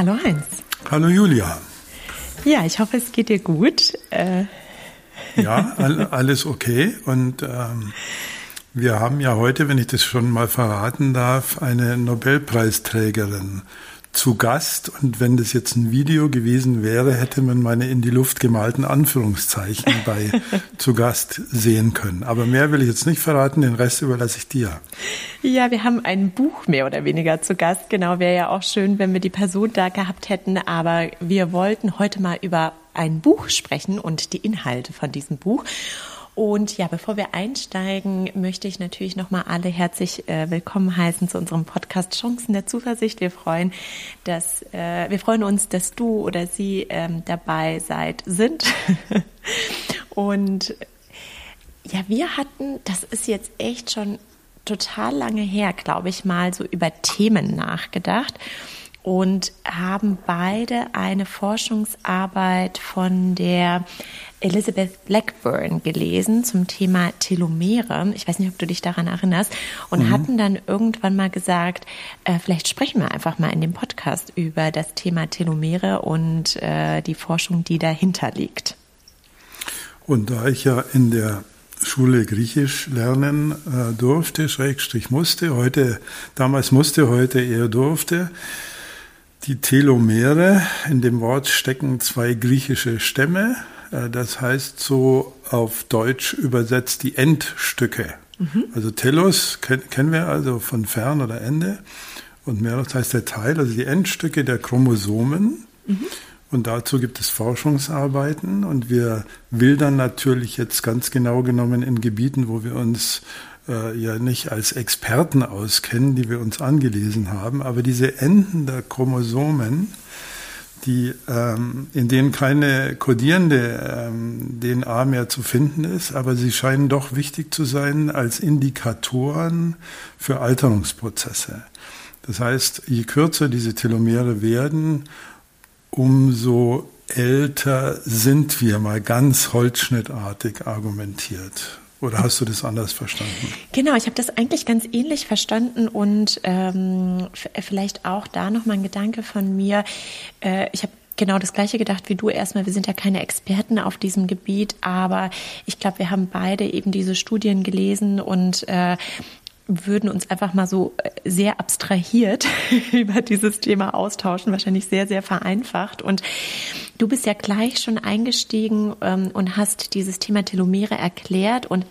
Hallo Heinz. Hallo Julia. Ja, ich hoffe, es geht dir gut. Äh. Ja, all, alles okay. Und ähm, wir haben ja heute, wenn ich das schon mal verraten darf, eine Nobelpreisträgerin zu Gast und wenn das jetzt ein Video gewesen wäre, hätte man meine in die Luft gemalten Anführungszeichen bei zu Gast sehen können. Aber mehr will ich jetzt nicht verraten, den Rest überlasse ich dir. Ja, wir haben ein Buch mehr oder weniger zu Gast. Genau, wäre ja auch schön, wenn wir die Person da gehabt hätten. Aber wir wollten heute mal über ein Buch sprechen und die Inhalte von diesem Buch. Und ja, bevor wir einsteigen, möchte ich natürlich nochmal alle herzlich äh, willkommen heißen zu unserem Podcast Chancen der Zuversicht. Wir freuen, dass äh, wir freuen uns, dass du oder sie ähm, dabei seid, sind. Und ja, wir hatten, das ist jetzt echt schon total lange her, glaube ich mal, so über Themen nachgedacht und haben beide eine Forschungsarbeit von der Elizabeth Blackburn gelesen zum Thema Telomere. Ich weiß nicht, ob du dich daran erinnerst. Und mhm. hatten dann irgendwann mal gesagt, äh, vielleicht sprechen wir einfach mal in dem Podcast über das Thema Telomere und äh, die Forschung, die dahinter liegt. Und da ich ja in der Schule Griechisch lernen äh, durfte, Schrägstrich musste, heute, damals musste, heute eher durfte, die Telomere, in dem Wort stecken zwei griechische Stämme, äh, das heißt so auf Deutsch übersetzt die Endstücke. Mhm. Also Telos kennen wir also von fern oder Ende. Und Meros heißt der Teil, also die Endstücke der Chromosomen. Mhm. Und dazu gibt es Forschungsarbeiten. Und wir wildern natürlich jetzt ganz genau genommen in Gebieten, wo wir uns äh, ja nicht als Experten auskennen, die wir uns angelesen haben. Aber diese Enden der Chromosomen, die, ähm, in denen keine kodierende ähm, DNA mehr zu finden ist, aber sie scheinen doch wichtig zu sein als Indikatoren für Alterungsprozesse. Das heißt, je kürzer diese Telomere werden, umso älter sind wir, mal ganz holzschnittartig argumentiert. Oder hast du das anders verstanden? Genau, ich habe das eigentlich ganz ähnlich verstanden und ähm, vielleicht auch da nochmal ein Gedanke von mir. Äh, ich habe genau das Gleiche gedacht wie du erstmal. Wir sind ja keine Experten auf diesem Gebiet, aber ich glaube, wir haben beide eben diese Studien gelesen und äh, würden uns einfach mal so äh, sehr abstrahiert über dieses Thema austauschen, wahrscheinlich sehr, sehr vereinfacht. Und du bist ja gleich schon eingestiegen ähm, und hast dieses Thema Telomere erklärt und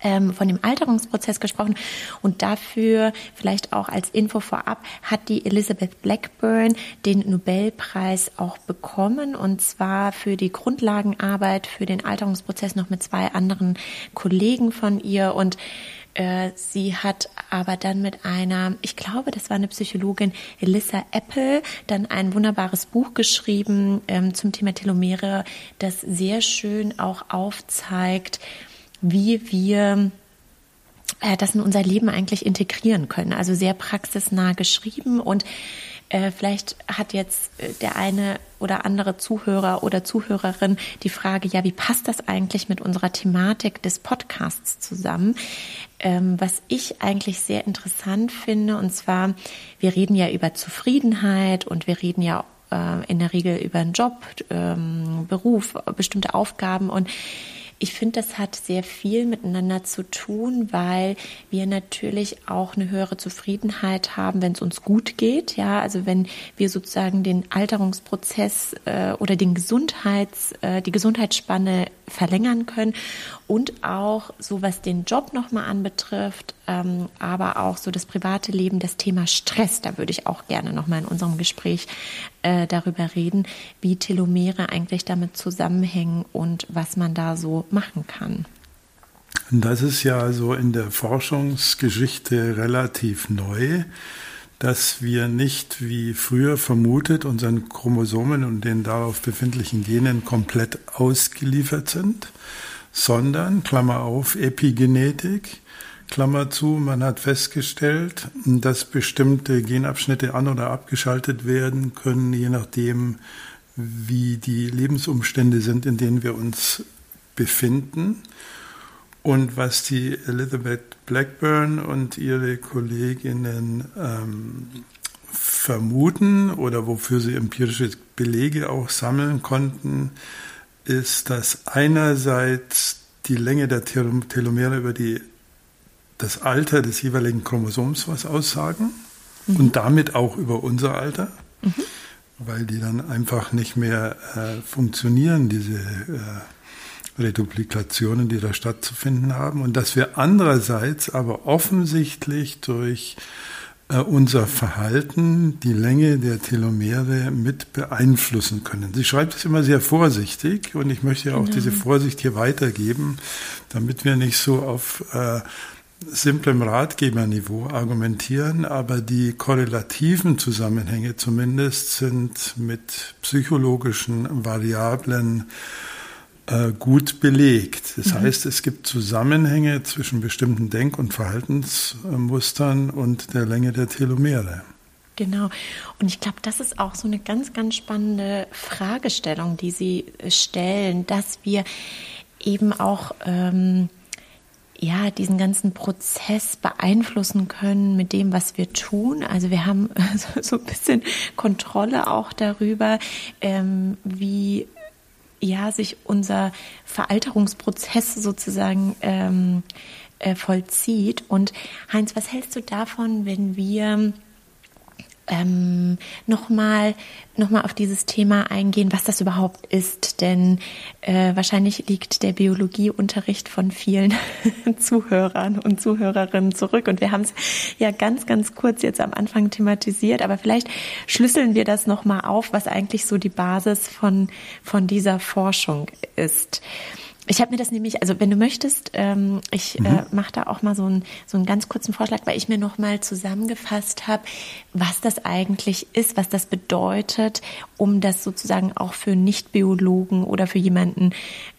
ähm, von dem Alterungsprozess gesprochen. Und dafür vielleicht auch als Info vorab hat die Elizabeth Blackburn den Nobelpreis auch bekommen. Und zwar für die Grundlagenarbeit für den Alterungsprozess noch mit zwei anderen Kollegen von ihr. Und äh, sie hat aber dann mit einer, ich glaube, das war eine Psychologin, Elissa Apple, dann ein wunderbares Buch geschrieben ähm, zum Thema Telomere, das sehr schön auch aufzeigt, wie wir äh, das in unser Leben eigentlich integrieren können. Also sehr praxisnah geschrieben und äh, vielleicht hat jetzt äh, der eine oder andere Zuhörer oder Zuhörerin die Frage, ja, wie passt das eigentlich mit unserer Thematik des Podcasts zusammen? Ähm, was ich eigentlich sehr interessant finde, und zwar, wir reden ja über Zufriedenheit und wir reden ja äh, in der Regel über einen Job, ähm, Beruf, bestimmte Aufgaben und ich finde, das hat sehr viel miteinander zu tun, weil wir natürlich auch eine höhere Zufriedenheit haben, wenn es uns gut geht. Ja, also wenn wir sozusagen den Alterungsprozess äh, oder den Gesundheits, äh, die Gesundheitsspanne verlängern können und auch so was den Job nochmal anbetrifft, ähm, aber auch so das private Leben, das Thema Stress, da würde ich auch gerne nochmal in unserem Gespräch äh, darüber reden, wie Telomere eigentlich damit zusammenhängen und was man da so machen kann. Das ist ja so in der Forschungsgeschichte relativ neu, dass wir nicht wie früher vermutet unseren Chromosomen und den darauf befindlichen Genen komplett ausgeliefert sind, sondern, Klammer auf, Epigenetik, Klammer zu, man hat festgestellt, dass bestimmte Genabschnitte an- oder abgeschaltet werden können, je nachdem, wie die Lebensumstände sind, in denen wir uns befinden. Und was die Elizabeth Blackburn und ihre Kolleginnen ähm, vermuten oder wofür sie empirische Belege auch sammeln konnten, ist, dass einerseits die Länge der Telomere über die, das Alter des jeweiligen Chromosoms was aussagen mhm. und damit auch über unser Alter, mhm. weil die dann einfach nicht mehr äh, funktionieren, diese äh, Reduplikationen, die da stattzufinden haben. Und dass wir andererseits aber offensichtlich durch äh, unser Verhalten, die Länge der Telomere mit beeinflussen können. Sie schreibt es immer sehr vorsichtig und ich möchte ja auch genau. diese Vorsicht hier weitergeben, damit wir nicht so auf äh, simplem Ratgeberniveau argumentieren, aber die korrelativen Zusammenhänge zumindest sind mit psychologischen Variablen äh, gut belegt. Das mhm. heißt, es gibt Zusammenhänge zwischen bestimmten Denk- und Verhaltensmustern und der Länge der Telomere. Genau. Und ich glaube, das ist auch so eine ganz, ganz spannende Fragestellung, die Sie äh, stellen, dass wir eben auch ähm, ja diesen ganzen Prozess beeinflussen können mit dem, was wir tun. Also wir haben so, so ein bisschen Kontrolle auch darüber, ähm, wie ja, sich unser Veralterungsprozess sozusagen ähm, äh, vollzieht. Und Heinz, was hältst du davon, wenn wir ähm, nochmal noch mal auf dieses Thema eingehen, was das überhaupt ist. Denn äh, wahrscheinlich liegt der Biologieunterricht von vielen Zuhörern und Zuhörerinnen zurück. Und wir haben es ja ganz, ganz kurz jetzt am Anfang thematisiert. Aber vielleicht schlüsseln wir das nochmal auf, was eigentlich so die Basis von, von dieser Forschung ist. Ich habe mir das nämlich, also wenn du möchtest, ähm, ich äh, mhm. äh, mache da auch mal so, ein, so einen ganz kurzen Vorschlag, weil ich mir nochmal zusammengefasst habe, was das eigentlich ist, was das bedeutet, um das sozusagen auch für Nicht-Biologen oder für jemanden,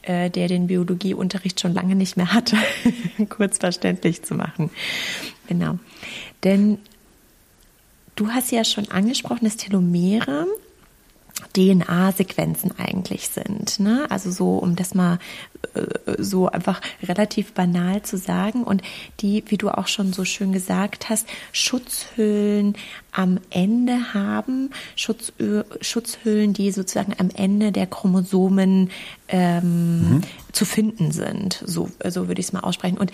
äh, der den Biologieunterricht schon lange nicht mehr hatte, kurz verständlich zu machen. Genau. Denn du hast ja schon angesprochen, dass Telomere DNA-Sequenzen eigentlich sind. Ne? Also so, um das mal äh, so einfach relativ banal zu sagen. Und die, wie du auch schon so schön gesagt hast, Schutzhüllen am Ende haben, Schutz, Schutzhüllen, die sozusagen am Ende der Chromosomen ähm, mhm. zu finden sind. So, so würde ich es mal aussprechen. Und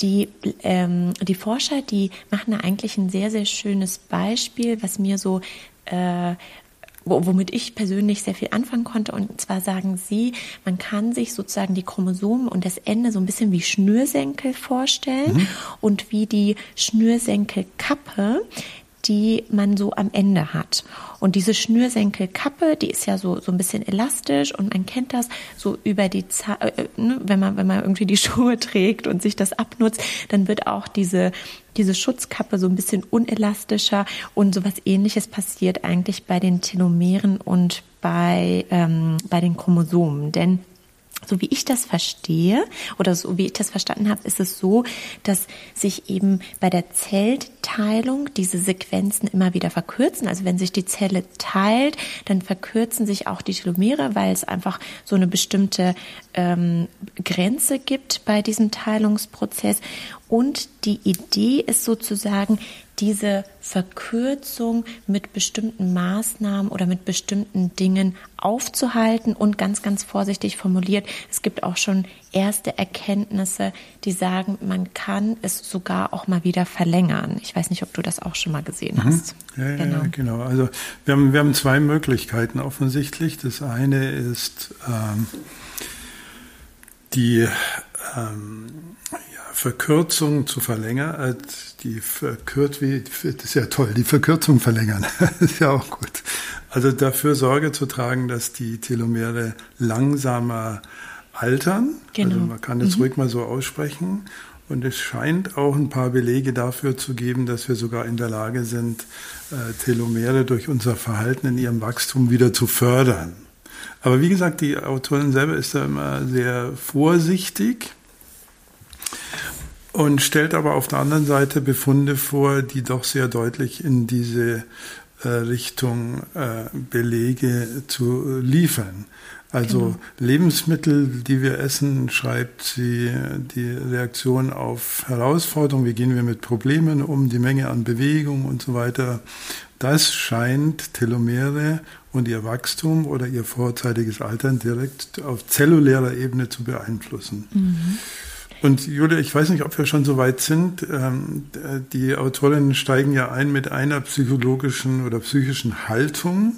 die, ähm, die Forscher, die machen da eigentlich ein sehr, sehr schönes Beispiel, was mir so äh, womit ich persönlich sehr viel anfangen konnte. Und zwar sagen sie, man kann sich sozusagen die Chromosomen und das Ende so ein bisschen wie Schnürsenkel vorstellen mhm. und wie die Schnürsenkelkappe, die man so am Ende hat. Und diese Schnürsenkelkappe, die ist ja so, so ein bisschen elastisch und man kennt das so über die Zeit, äh, äh, ne, wenn man, wenn man irgendwie die Schuhe trägt und sich das abnutzt, dann wird auch diese, diese Schutzkappe so ein bisschen unelastischer und sowas ähnliches passiert eigentlich bei den Telomeren und bei, ähm, bei den Chromosomen. Denn so wie ich das verstehe oder so wie ich das verstanden habe, ist es so, dass sich eben bei der Zellteilung diese Sequenzen immer wieder verkürzen. Also wenn sich die Zelle teilt, dann verkürzen sich auch die Telomere, weil es einfach so eine bestimmte ähm, Grenze gibt bei diesem Teilungsprozess. Und die Idee ist sozusagen, diese Verkürzung mit bestimmten Maßnahmen oder mit bestimmten Dingen aufzuhalten und ganz, ganz vorsichtig formuliert. Es gibt auch schon erste Erkenntnisse, die sagen, man kann es sogar auch mal wieder verlängern. Ich weiß nicht, ob du das auch schon mal gesehen mhm. hast. Ja, ja, genau. genau. Also wir haben, wir haben zwei Möglichkeiten offensichtlich. Das eine ist ähm, die ähm, Verkürzung zu verlängern, äh, die verkürzt, wie, das ist ja toll, die Verkürzung verlängern, ist ja auch gut. Also dafür Sorge zu tragen, dass die Telomere langsamer altern. Genau. Also man kann es mhm. ruhig mal so aussprechen. Und es scheint auch ein paar Belege dafür zu geben, dass wir sogar in der Lage sind, äh, Telomere durch unser Verhalten in ihrem Wachstum wieder zu fördern. Aber wie gesagt, die Autorin selber ist da immer sehr vorsichtig und stellt aber auf der anderen Seite Befunde vor, die doch sehr deutlich in diese äh, Richtung äh, Belege zu liefern. Also genau. Lebensmittel, die wir essen, schreibt sie die Reaktion auf Herausforderungen, wie gehen wir mit Problemen um, die Menge an Bewegung und so weiter, das scheint Telomere und ihr Wachstum oder ihr vorzeitiges Altern direkt auf zellulärer Ebene zu beeinflussen. Mhm. Und Julia, ich weiß nicht, ob wir schon so weit sind. Ähm, die Autorinnen steigen ja ein mit einer psychologischen oder psychischen Haltung,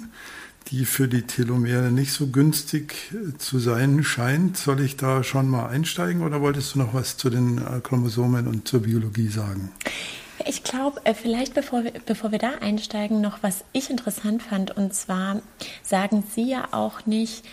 die für die Telomere nicht so günstig zu sein scheint. Soll ich da schon mal einsteigen oder wolltest du noch was zu den äh, Chromosomen und zur Biologie sagen? Ich glaube, äh, vielleicht bevor wir, bevor wir da einsteigen, noch was ich interessant fand. Und zwar sagen Sie ja auch nicht,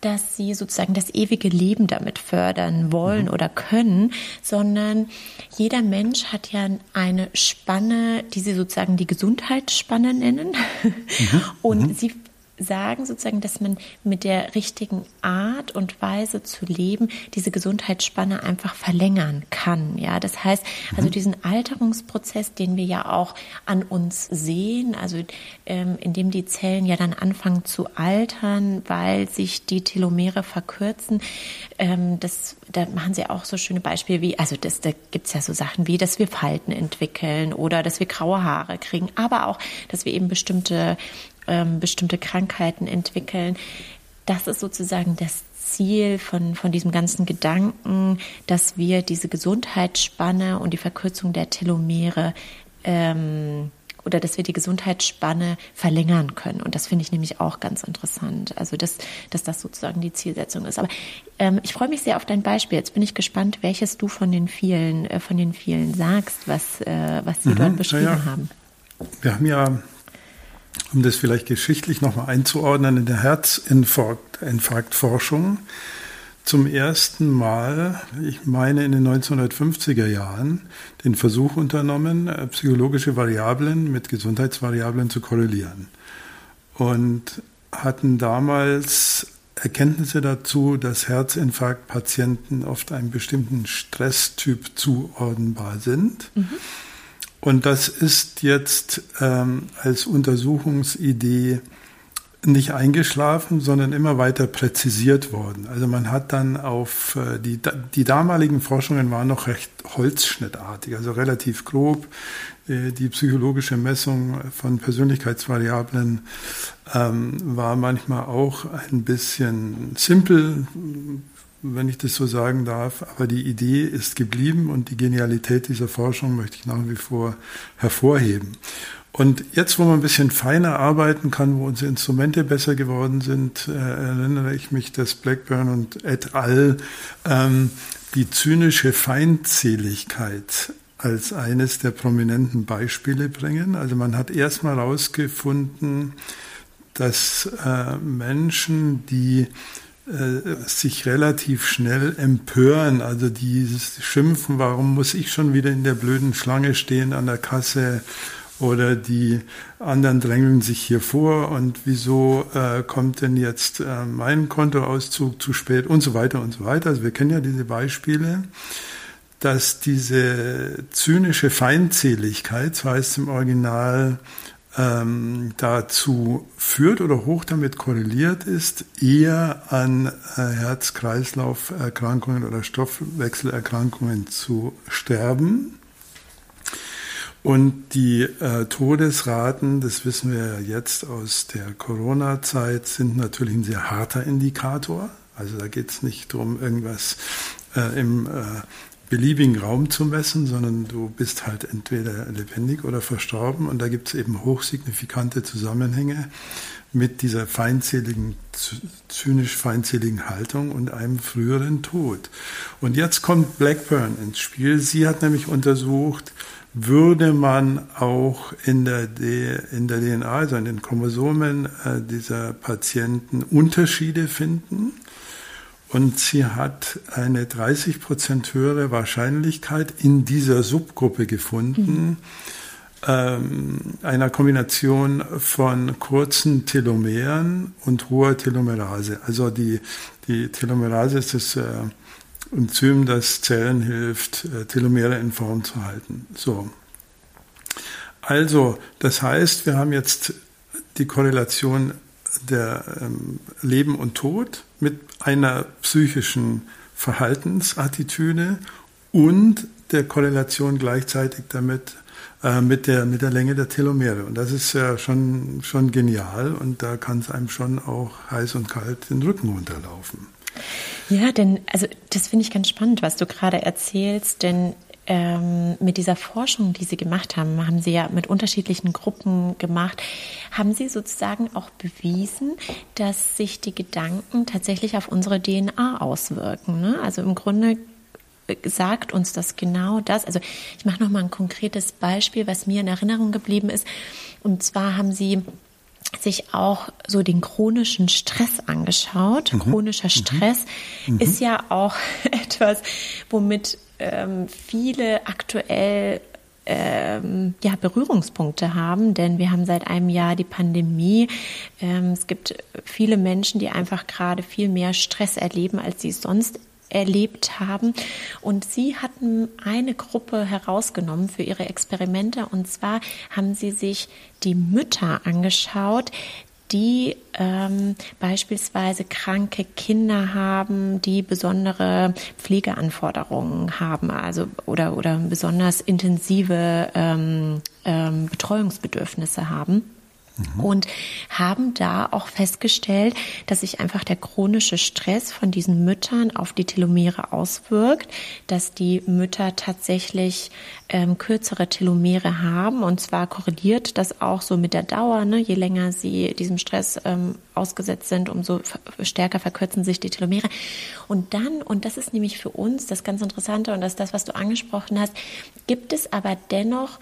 dass sie sozusagen das ewige Leben damit fördern wollen mhm. oder können, sondern jeder Mensch hat ja eine Spanne, die sie sozusagen die Gesundheitsspanne nennen. Mhm. Und mhm. sie sagen sozusagen, dass man mit der richtigen Art und Weise zu leben diese Gesundheitsspanne einfach verlängern kann. Ja, das heißt, also mhm. diesen Alterungsprozess, den wir ja auch an uns sehen, also ähm, in dem die Zellen ja dann anfangen zu altern, weil sich die Telomere verkürzen, ähm, das, da machen sie auch so schöne Beispiele wie, also das, da gibt's ja so Sachen wie, dass wir Falten entwickeln oder dass wir graue Haare kriegen, aber auch, dass wir eben bestimmte ähm, bestimmte Krankheiten entwickeln. Das ist sozusagen das Ziel von, von diesem ganzen Gedanken, dass wir diese Gesundheitsspanne und die Verkürzung der Telomere ähm, oder dass wir die Gesundheitsspanne verlängern können. Und das finde ich nämlich auch ganz interessant. Also, dass, dass das sozusagen die Zielsetzung ist. Aber ähm, ich freue mich sehr auf dein Beispiel. Jetzt bin ich gespannt, welches du von den vielen, äh, von den vielen sagst, was, äh, was sie mhm, dort beschrieben ja. haben. Wir haben ja um das vielleicht geschichtlich nochmal einzuordnen, in der Herzinfarktforschung zum ersten Mal, ich meine in den 1950er Jahren, den Versuch unternommen, äh, psychologische Variablen mit Gesundheitsvariablen zu korrelieren. Und hatten damals Erkenntnisse dazu, dass Herzinfarktpatienten oft einem bestimmten Stresstyp zuordnenbar sind. Mhm. Und das ist jetzt ähm, als Untersuchungsidee nicht eingeschlafen, sondern immer weiter präzisiert worden. Also man hat dann auf äh, die, die damaligen Forschungen waren noch recht holzschnittartig, also relativ grob. Äh, die psychologische Messung von Persönlichkeitsvariablen ähm, war manchmal auch ein bisschen simpel, wenn ich das so sagen darf. Aber die Idee ist geblieben und die Genialität dieser Forschung möchte ich nach wie vor hervorheben. Und jetzt, wo man ein bisschen feiner arbeiten kann, wo unsere Instrumente besser geworden sind, äh, erinnere ich mich, dass Blackburn und et al. Ähm, die zynische Feindseligkeit als eines der prominenten Beispiele bringen. Also man hat erstmal herausgefunden, dass äh, Menschen, die sich relativ schnell empören, also dieses Schimpfen, warum muss ich schon wieder in der blöden Schlange stehen an der Kasse oder die anderen drängeln sich hier vor und wieso äh, kommt denn jetzt äh, mein Kontoauszug zu spät und so weiter und so weiter. Also wir kennen ja diese Beispiele, dass diese zynische Feindseligkeit, so heißt es im Original, ähm, dazu führt oder hoch damit korreliert ist, eher an äh, Herz-Kreislauf-Erkrankungen oder Stoffwechselerkrankungen zu sterben. Und die äh, Todesraten, das wissen wir jetzt aus der Corona-Zeit, sind natürlich ein sehr harter Indikator. Also da geht es nicht darum, irgendwas äh, im äh, beliebigen Raum zu messen, sondern du bist halt entweder lebendig oder verstorben und da gibt es eben hochsignifikante Zusammenhänge mit dieser feindseligen, zynisch feindseligen Haltung und einem früheren Tod. Und jetzt kommt Blackburn ins Spiel. Sie hat nämlich untersucht, würde man auch in der, in der DNA, also in den Chromosomen äh, dieser Patienten Unterschiede finden und sie hat eine 30 Prozent höhere Wahrscheinlichkeit in dieser Subgruppe gefunden, mhm. ähm, einer Kombination von kurzen Telomeren und hoher Telomerase. Also die, die Telomerase ist das äh, Enzym, das Zellen hilft, äh, Telomere in Form zu halten. So. Also, das heißt, wir haben jetzt die Korrelation der ähm, Leben und Tod mit einer psychischen Verhaltensattitüde und der Korrelation gleichzeitig damit äh, mit, der, mit der Länge der Telomere. Und das ist ja schon, schon genial und da kann es einem schon auch heiß und kalt den Rücken runterlaufen. Ja, denn also das finde ich ganz spannend, was du gerade erzählst, denn ähm, mit dieser Forschung, die Sie gemacht haben, haben Sie ja mit unterschiedlichen Gruppen gemacht, haben Sie sozusagen auch bewiesen, dass sich die Gedanken tatsächlich auf unsere DNA auswirken. Ne? Also im Grunde sagt uns das genau das. Also ich mache noch mal ein konkretes Beispiel, was mir in Erinnerung geblieben ist. Und zwar haben Sie sich auch so den chronischen Stress angeschaut. Mhm. Chronischer mhm. Stress mhm. ist ja auch etwas, womit ähm, viele aktuell ähm, ja, Berührungspunkte haben, denn wir haben seit einem Jahr die Pandemie. Ähm, es gibt viele Menschen, die einfach gerade viel mehr Stress erleben, als sie es sonst erlebt haben. Und sie hatten eine Gruppe herausgenommen für ihre Experimente. Und zwar haben sie sich die Mütter angeschaut, die ähm, beispielsweise kranke Kinder haben, die besondere Pflegeanforderungen haben, also oder oder besonders intensive ähm, ähm, Betreuungsbedürfnisse haben mhm. und haben da auch festgestellt, dass sich einfach der chronische Stress von diesen Müttern auf die Telomere auswirkt, dass die Mütter tatsächlich ähm, kürzere Telomere haben und zwar korreliert das auch so mit der Dauer. Ne? Je länger sie diesem Stress ähm, ausgesetzt sind, umso stärker verkürzen sich die Telomere. Und dann, und das ist nämlich für uns das ganz Interessante und das ist das, was du angesprochen hast, gibt es aber dennoch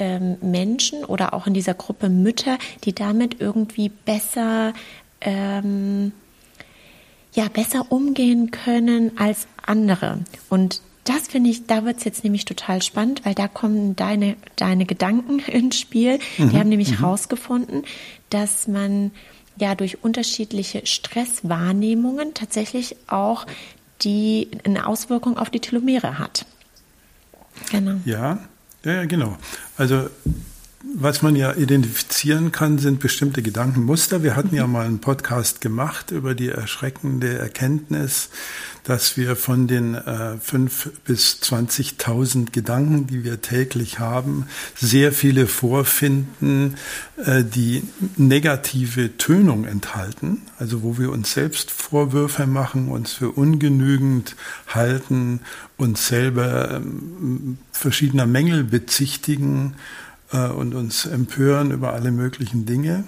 ähm, Menschen oder auch in dieser Gruppe Mütter, die damit irgendwie besser ähm, ja besser umgehen können als andere. Und das finde ich, da wird es jetzt nämlich total spannend, weil da kommen deine, deine Gedanken ins Spiel. Mhm. Die haben nämlich herausgefunden, dass man ja durch unterschiedliche Stresswahrnehmungen tatsächlich auch die eine Auswirkung auf die Telomere hat. Genau. Ja, ja, genau. Also was man ja identifizieren kann, sind bestimmte Gedankenmuster. Wir hatten ja mal einen Podcast gemacht über die erschreckende Erkenntnis, dass wir von den äh, fünf bis 20.000 Gedanken, die wir täglich haben, sehr viele vorfinden, äh, die negative Tönung enthalten. Also wo wir uns selbst Vorwürfe machen, uns für ungenügend halten, uns selber ähm, verschiedener Mängel bezichtigen äh, und uns empören über alle möglichen Dinge.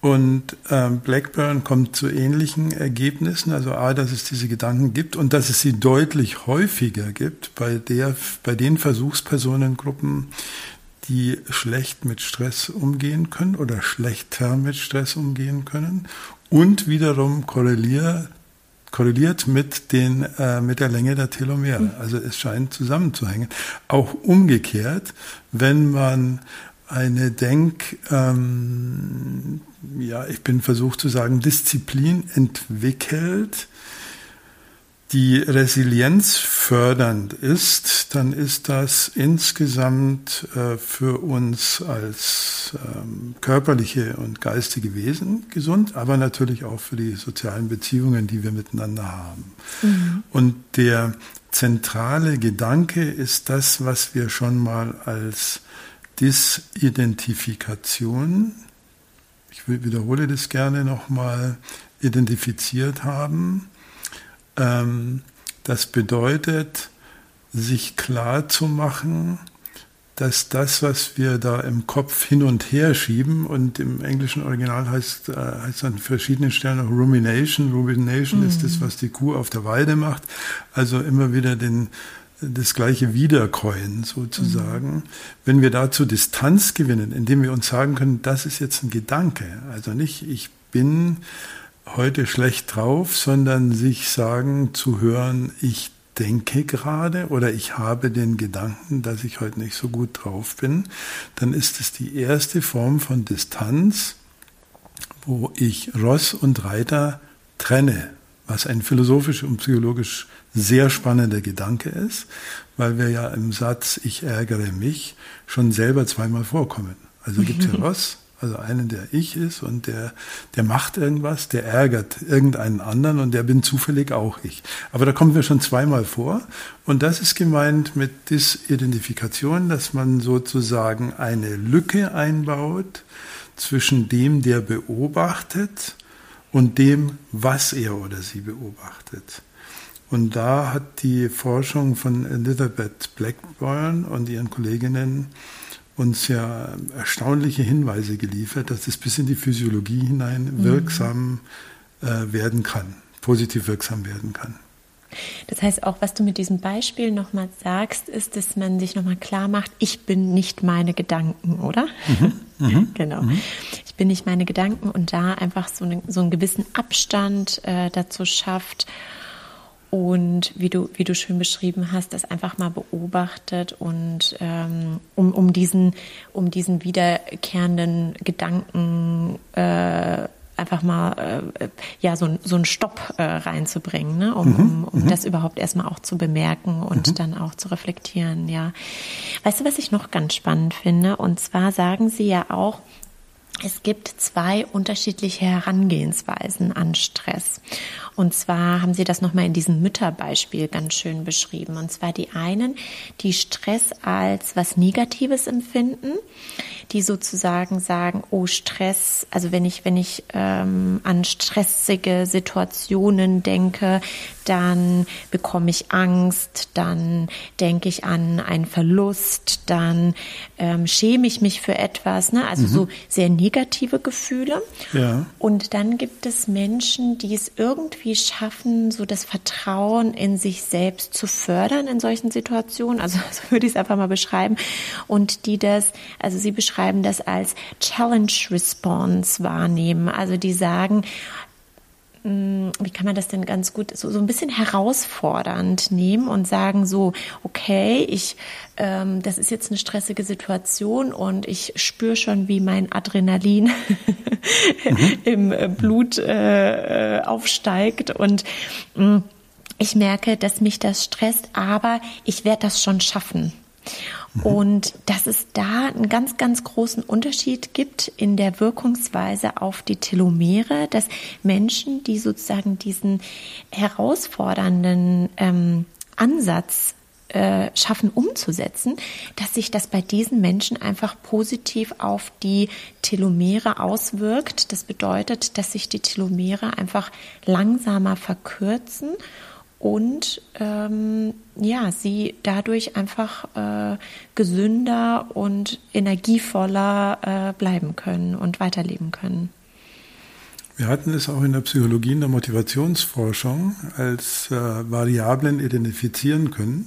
Und ähm, Blackburn kommt zu ähnlichen Ergebnissen, also A, dass es diese Gedanken gibt und dass es sie deutlich häufiger gibt bei, der, bei den Versuchspersonengruppen, die schlecht mit Stress umgehen können oder schlechter mit Stress umgehen können und wiederum korreliert, korreliert mit, den, äh, mit der Länge der Telomere. Mhm. Also es scheint zusammenzuhängen. Auch umgekehrt, wenn man eine Denk, ähm, ja, ich bin versucht zu sagen, Disziplin entwickelt, die Resilienz fördernd ist, dann ist das insgesamt äh, für uns als ähm, körperliche und geistige Wesen gesund, aber natürlich auch für die sozialen Beziehungen, die wir miteinander haben. Mhm. Und der zentrale Gedanke ist das, was wir schon mal als Disidentifikation, ich wiederhole das gerne nochmal, identifiziert haben. Ähm, das bedeutet, sich klar zu machen, dass das, was wir da im Kopf hin und her schieben, und im englischen Original heißt, äh, heißt an verschiedenen Stellen auch Rumination. Rumination mhm. ist das, was die Kuh auf der Weide macht. Also immer wieder den, das gleiche Wiederkäuen sozusagen. Mhm. Wenn wir dazu Distanz gewinnen, indem wir uns sagen können, das ist jetzt ein Gedanke, also nicht ich bin heute schlecht drauf, sondern sich sagen zu hören, ich denke gerade oder ich habe den Gedanken, dass ich heute nicht so gut drauf bin, dann ist es die erste Form von Distanz, wo ich Ross und Reiter trenne, was ein philosophisch und psychologisch sehr spannender Gedanke ist, weil wir ja im Satz Ich ärgere mich schon selber zweimal vorkommen. Also gibt es ja Ross, Also einen, der ich ist und der, der macht irgendwas, der ärgert irgendeinen anderen und der bin zufällig auch ich. Aber da kommen wir schon zweimal vor. Und das ist gemeint mit Disidentifikation, dass man sozusagen eine Lücke einbaut zwischen dem, der beobachtet und dem, was er oder sie beobachtet. Und da hat die Forschung von Elizabeth Blackburn und ihren Kolleginnen uns ja erstaunliche Hinweise geliefert, dass es bis in die Physiologie hinein mhm. wirksam äh, werden kann, positiv wirksam werden kann. Das heißt, auch was du mit diesem Beispiel nochmal sagst, ist, dass man sich nochmal klar macht, ich bin nicht meine Gedanken, oder? Mhm, mhm genau. Mhm. Ich bin nicht meine Gedanken und da einfach so, eine, so einen gewissen Abstand äh, dazu schafft und wie du, wie du schön beschrieben hast, das einfach mal beobachtet und ähm, um, um, diesen, um diesen wiederkehrenden Gedanken äh, einfach mal äh, ja so, so einen Stopp äh, reinzubringen, ne? um, mhm, um, um mhm. das überhaupt erstmal auch zu bemerken und mhm. dann auch zu reflektieren, ja. Weißt du, was ich noch ganz spannend finde? Und zwar sagen sie ja auch, es gibt zwei unterschiedliche Herangehensweisen an Stress. Und zwar haben Sie das nochmal in diesem Mütterbeispiel ganz schön beschrieben. Und zwar die einen, die Stress als was Negatives empfinden, die sozusagen sagen, oh Stress, also wenn ich, wenn ich ähm, an stressige Situationen denke, dann bekomme ich Angst, dann denke ich an einen Verlust, dann ähm, schäme ich mich für etwas, ne? also mhm. so sehr negative Gefühle. Ja. Und dann gibt es Menschen, die es irgendwie schaffen, so das Vertrauen in sich selbst zu fördern in solchen Situationen, also so würde ich es einfach mal beschreiben, und die das, also sie beschreiben das als Challenge Response wahrnehmen, also die sagen, hm, wie kann man das denn ganz gut so, so ein bisschen herausfordernd nehmen und sagen so, okay, ich, ähm, das ist jetzt eine stressige Situation und ich spüre schon, wie mein Adrenalin im Blut äh, äh, aufsteigt und mh, hm, ich merke, dass mich das stresst, aber ich werde das schon schaffen. Mhm. Und dass es da einen ganz, ganz großen Unterschied gibt in der Wirkungsweise auf die Telomere, dass Menschen, die sozusagen diesen herausfordernden ähm, Ansatz äh, schaffen umzusetzen, dass sich das bei diesen Menschen einfach positiv auf die Telomere auswirkt. Das bedeutet, dass sich die Telomere einfach langsamer verkürzen und ähm, ja, sie dadurch einfach äh, gesünder und energievoller äh, bleiben können und weiterleben können. Wir hatten es auch in der Psychologie, in der Motivationsforschung als äh, Variablen identifizieren können,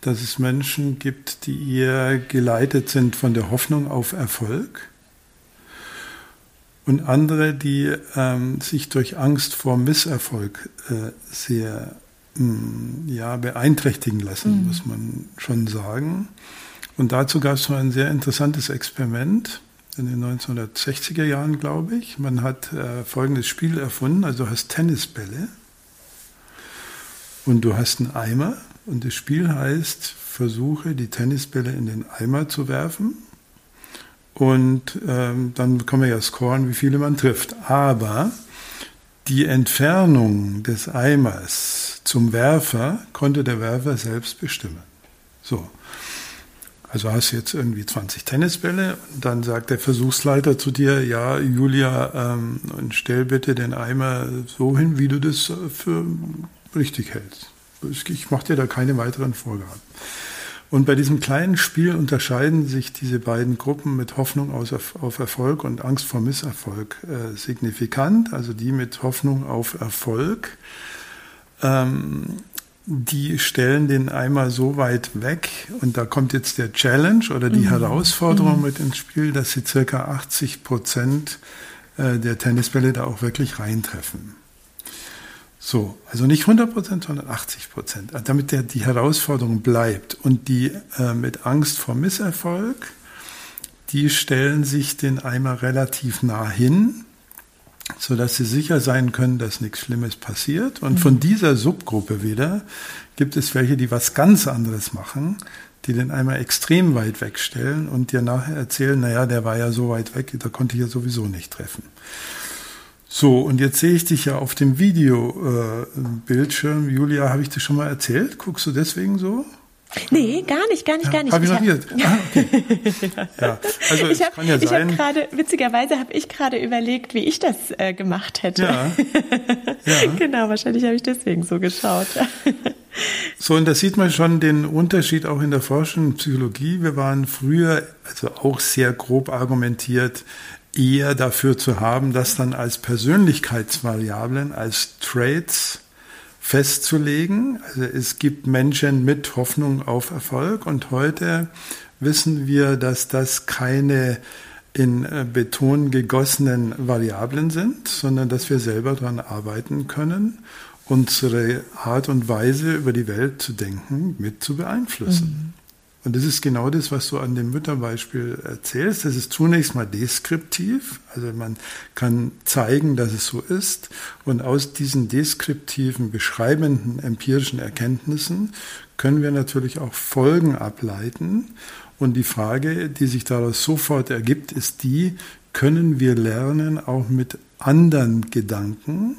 dass es Menschen gibt, die eher geleitet sind von der Hoffnung auf Erfolg und andere, die ähm, sich durch Angst vor Misserfolg äh, sehr mh, hm, ja, beeinträchtigen lassen, mhm. muss man schon sagen. Und dazu gab es mal ein sehr interessantes Experiment in den 1960er Jahren, glaube ich. Man hat äh, folgendes Spiel erfunden, also du hast Tennisbälle und du hast einen Eimer und das Spiel heißt, versuche die Tennisbälle in den Eimer zu werfen und ähm, dann kann man ja scoren, wie viele man trifft. Aber die Entfernung des Eimers zum Werfer konnte der Werfer selbst bestimmen. So. Also hast du jetzt irgendwie 20 Tennisbälle und dann sagt der Versuchsleiter zu dir, ja, Julia, ähm, stell bitte den Eimer so hin, wie du das für richtig hältst. Ich mache dir da keine weiteren Vorgaben. Und bei diesem kleinen Spiel unterscheiden sich diese beiden Gruppen mit Hoffnung auf Erfolg und Angst vor Misserfolg äh, signifikant. Also die mit Hoffnung auf Erfolg, ähm, die stellen den Eimer so weit weg und da kommt jetzt der Challenge oder die mhm. Herausforderung mhm. mit ins Spiel, dass sie circa 80 Prozent äh, der Tennisbälle da auch wirklich reintreffen. So, also nicht 100 Prozent, sondern 80 Prozent, damit der, die Herausforderung bleibt. Und die äh, mit Angst vor Misserfolg, die stellen sich den Eimer relativ nah hin, sodass sie sicher sein können, dass nichts Schlimmes passiert. Und mhm. von dieser Subgruppe wieder gibt es welche, die was ganz anderes machen. die den einmal extrem weit wegstellen und dir nachher erzählen, naja, der war ja so weit weg, da konnte ich ja sowieso nicht treffen. So, und jetzt sehe ich dich ja auf dem Videobildschirm. Äh, Julia, habe ich dir schon mal erzählt? Guckst du deswegen so? Nee, gar nicht, gar nicht, ja, gar nicht. Habe ich noch nie. Ah, okay. ja, also ich habe ja hab gerade, witzigerweise habe ich gerade überlegt, wie ich das äh, gemacht hätte. Ja. ja. genau, wahrscheinlich habe ich deswegen so geschaut. so, und da sieht man schon den Unterschied auch in der Forschung Psychologie. Wir waren früher, also auch sehr grob argumentiert, eher dafür zu haben, das dann als Persönlichkeitsvariablen, als Traits festzulegen. Also es gibt Menschen mit Hoffnung auf Erfolg und heute wissen wir, dass das keine in äh, Beton gegossenen Variablen sind, sondern dass wir selber daran arbeiten können, unsere Art und Weise über die Welt zu denken mit zu beeinflussen. Mhm. Und das ist genau das, was du an dem Mütterbeispiel erzählst. Das ist zunächst mal deskriptiv. Also man kann zeigen, dass es so ist. Und aus diesen deskriptiven, beschreibenden, empirischen Erkenntnissen können wir natürlich auch Folgen ableiten. Und die Frage, die sich daraus sofort ergibt, ist die, können wir lernen, auch mit anderen Gedanken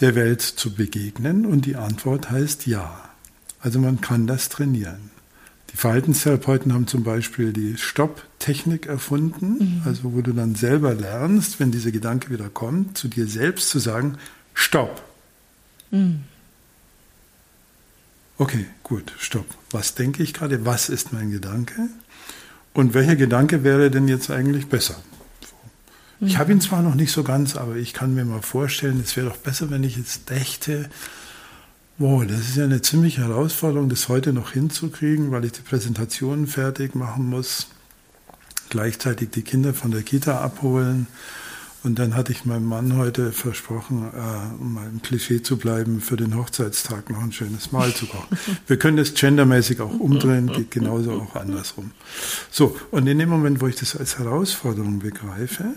der Welt zu begegnen? Und die Antwort heißt ja. Also man kann das trainieren. Die Verhaltenstherapeuten haben zum Beispiel die Stopp-Technik erfunden, mhm. also wo du dann selber lernst, wenn dieser Gedanke wieder kommt, zu dir selbst zu sagen, Stopp. Mhm. Okay, gut, stopp. Was denke ich gerade? Was ist mein Gedanke? Und welcher Gedanke wäre denn jetzt eigentlich besser? Ich habe ihn zwar noch nicht so ganz, aber ich kann mir mal vorstellen, es wäre doch besser, wenn ich jetzt dächte, Wow, das ist ja eine ziemliche Herausforderung, das heute noch hinzukriegen, weil ich die Präsentationen fertig machen muss, gleichzeitig die Kinder von der Kita abholen. Und dann hatte ich meinem Mann heute versprochen, äh, um mal im Klischee zu bleiben, für den Hochzeitstag noch ein schönes Mahl zu kochen. Wir können das gendermäßig auch umdrehen, geht genauso auch andersrum. So, und in dem Moment, wo ich das als Herausforderung begreife,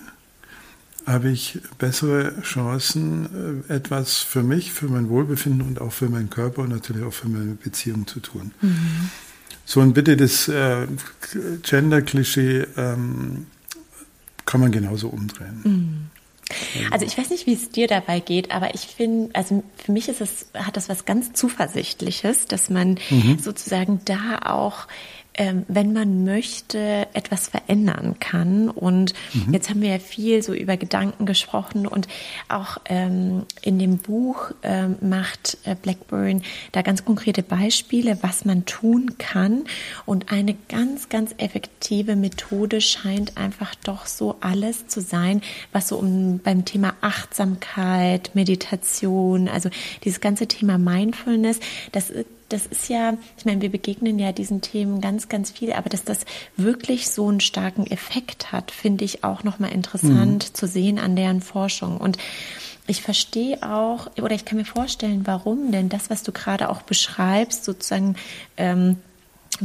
habe ich bessere Chancen, äh, etwas für mich, für mein Wohlbefinden und auch für meinen Körper und natürlich auch für meine Beziehung zu tun. Mhm. So, und bitte das äh, Gender-Klischee ähm, kann man genauso umdrehen. Mhm. Also ich weiß nicht, wie es dir dabei geht, aber ich finde, also für mich ist es, hat das was ganz Zuversichtliches, dass man mhm. sozusagen da auch ähm, wenn man möchte, etwas verändern kann. Und mhm. jetzt haben wir ja viel so über Gedanken gesprochen und auch ähm, in dem Buch ähm, macht äh, Blackburn da ganz konkrete Beispiele, was man tun kann. Und eine ganz, ganz effektive Methode scheint einfach doch so alles zu sein, was so um beim Thema Achtsamkeit, Meditation, also dieses ganze Thema Mindfulness, das ist das ist ja, ich meine, wir begegnen ja diesen Themen ganz, ganz viel, aber dass das wirklich so einen starken Effekt hat, finde ich auch nochmal interessant mhm. zu sehen an deren Forschung. Und ich verstehe auch, oder ich kann mir vorstellen, warum, denn das, was du gerade auch beschreibst, sozusagen, ähm,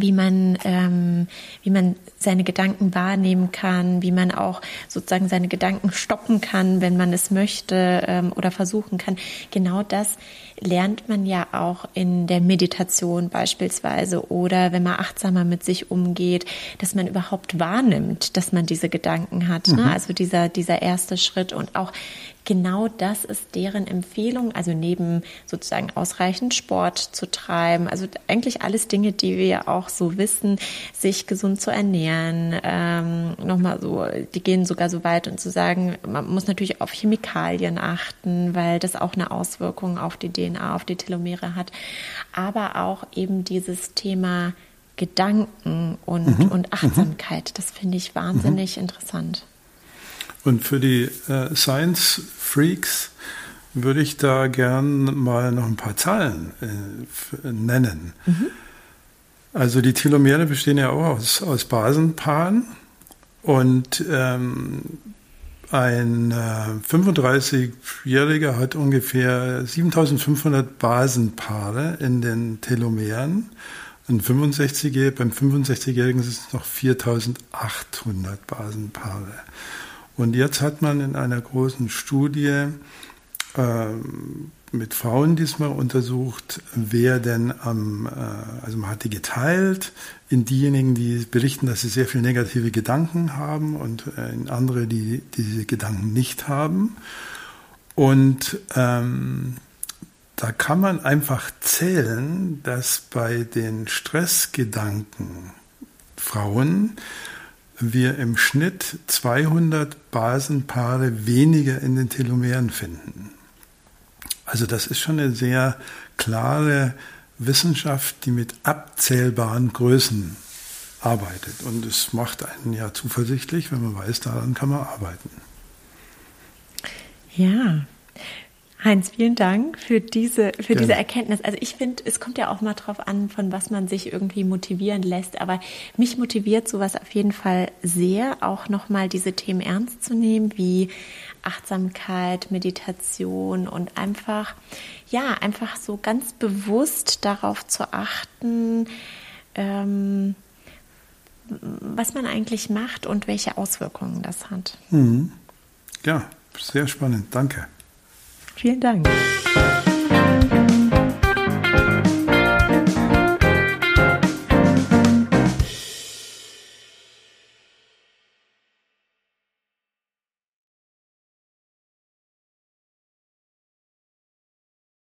wie man, ähm, wie man seine Gedanken wahrnehmen kann, wie man auch sozusagen seine Gedanken stoppen kann, wenn man es möchte ähm, oder versuchen kann. Genau das lernt man ja auch in der Meditation beispielsweise oder wenn man achtsamer mit sich umgeht, dass man überhaupt wahrnimmt, dass man diese Gedanken hat. Ne? Mhm. Ne? Also dieser, dieser erste Schritt und auch genau das ist deren Empfehlung, also neben sozusagen ausreichend Sport zu treiben, also eigentlich alles Dinge, die wir auch so wissen, sich gesund zu ernähren, ähm, nochmal so, die gehen sogar so weit und zu sagen, man muss natürlich auf Chemikalien achten, weil das auch eine Auswirkung auf die DNA, auf die Telomere hat, aber auch eben dieses Thema Gedanken und, mhm. und Achtsamkeit, das finde ich wahnsinnig mhm. interessant. Und für die äh, Science Freaks würde ich da gern mal noch ein paar Zahlen äh, nennen. Mhm. Also die Telomere bestehen ja auch aus, aus Basenpaaren und ähm, ein äh, 35-Jähriger hat ungefähr 7500 Basenpaare in den Telomeren. Ein 65 beim 65-Jährigen sind es noch 4800 Basenpaare. Und jetzt hat man in einer großen Studie äh, mit Frauen diesmal untersucht, wer denn am, äh, also man hat die geteilt in diejenigen, die berichten, dass sie sehr viel negative Gedanken haben und äh, in andere, die diese Gedanken nicht haben. Und ähm, da kann man einfach zählen, dass bei den Stressgedanken Frauen wir im Schnitt 200 Basenpaare weniger in den Telomeren finden. Also das ist schon eine sehr klare Wissenschaft, die mit abzählbaren Größen arbeitet. Und es macht einen ja zuversichtlich, wenn man weiß, daran kann man arbeiten. Ja, Heinz, vielen Dank für diese, für diese Erkenntnis. Also ich finde, es kommt ja auch mal drauf an, von was man sich irgendwie motivieren lässt. Aber mich motiviert sowas auf jeden Fall sehr, auch nochmal diese Themen ernst zu nehmen, wie Achtsamkeit, Meditation und einfach, ja, einfach so ganz bewusst darauf zu achten, ähm, was man eigentlich macht und welche Auswirkungen das hat. Mhm. Ja, sehr spannend. Danke. Vielen Dank.